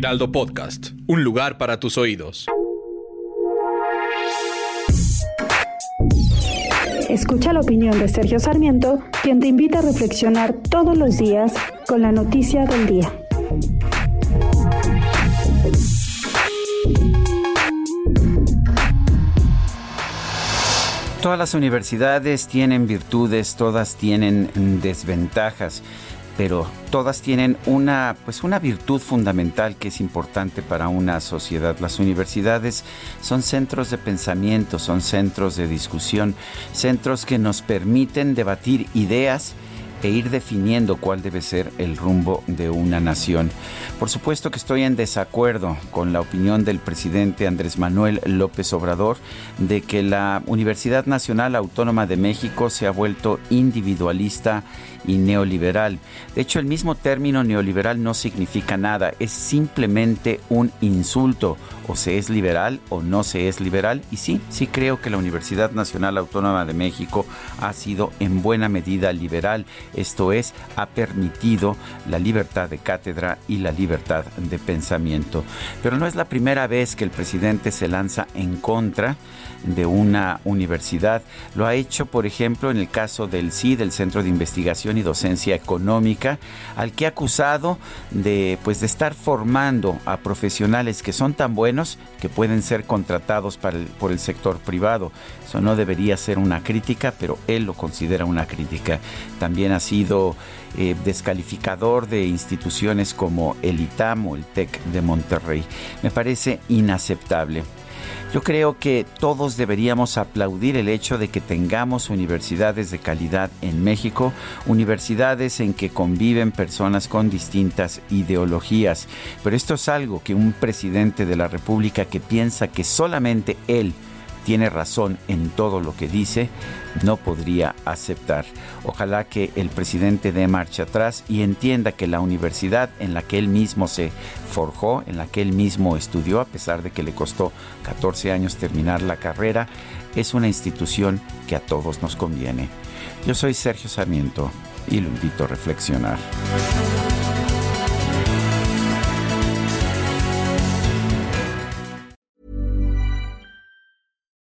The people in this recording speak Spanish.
Heraldo Podcast, un lugar para tus oídos. Escucha la opinión de Sergio Sarmiento, quien te invita a reflexionar todos los días con la noticia del día. Todas las universidades tienen virtudes, todas tienen desventajas, pero todas tienen una pues una virtud fundamental que es importante para una sociedad. Las universidades son centros de pensamiento, son centros de discusión, centros que nos permiten debatir ideas e ir definiendo cuál debe ser el rumbo de una nación. Por supuesto que estoy en desacuerdo con la opinión del presidente Andrés Manuel López Obrador de que la Universidad Nacional Autónoma de México se ha vuelto individualista y neoliberal. De hecho, el mismo término neoliberal no significa nada, es simplemente un insulto. O se es liberal o no se es liberal. Y sí, sí creo que la Universidad Nacional Autónoma de México ha sido en buena medida liberal. Esto es, ha permitido la libertad de cátedra y la libertad de pensamiento. Pero no es la primera vez que el presidente se lanza en contra de una universidad. Lo ha hecho, por ejemplo, en el caso del CID, del Centro de Investigación y Docencia Económica, al que ha acusado de, pues, de estar formando a profesionales que son tan buenos que pueden ser contratados por el sector privado. Eso no debería ser una crítica, pero él lo considera una crítica. También ha sido eh, descalificador de instituciones como el ITAM o el TEC de Monterrey. Me parece inaceptable. Yo creo que todos deberíamos aplaudir el hecho de que tengamos universidades de calidad en México, universidades en que conviven personas con distintas ideologías, pero esto es algo que un presidente de la República que piensa que solamente él tiene razón en todo lo que dice, no podría aceptar. Ojalá que el presidente dé marcha atrás y entienda que la universidad en la que él mismo se forjó, en la que él mismo estudió, a pesar de que le costó 14 años terminar la carrera, es una institución que a todos nos conviene. Yo soy Sergio Sarmiento y lo invito a reflexionar.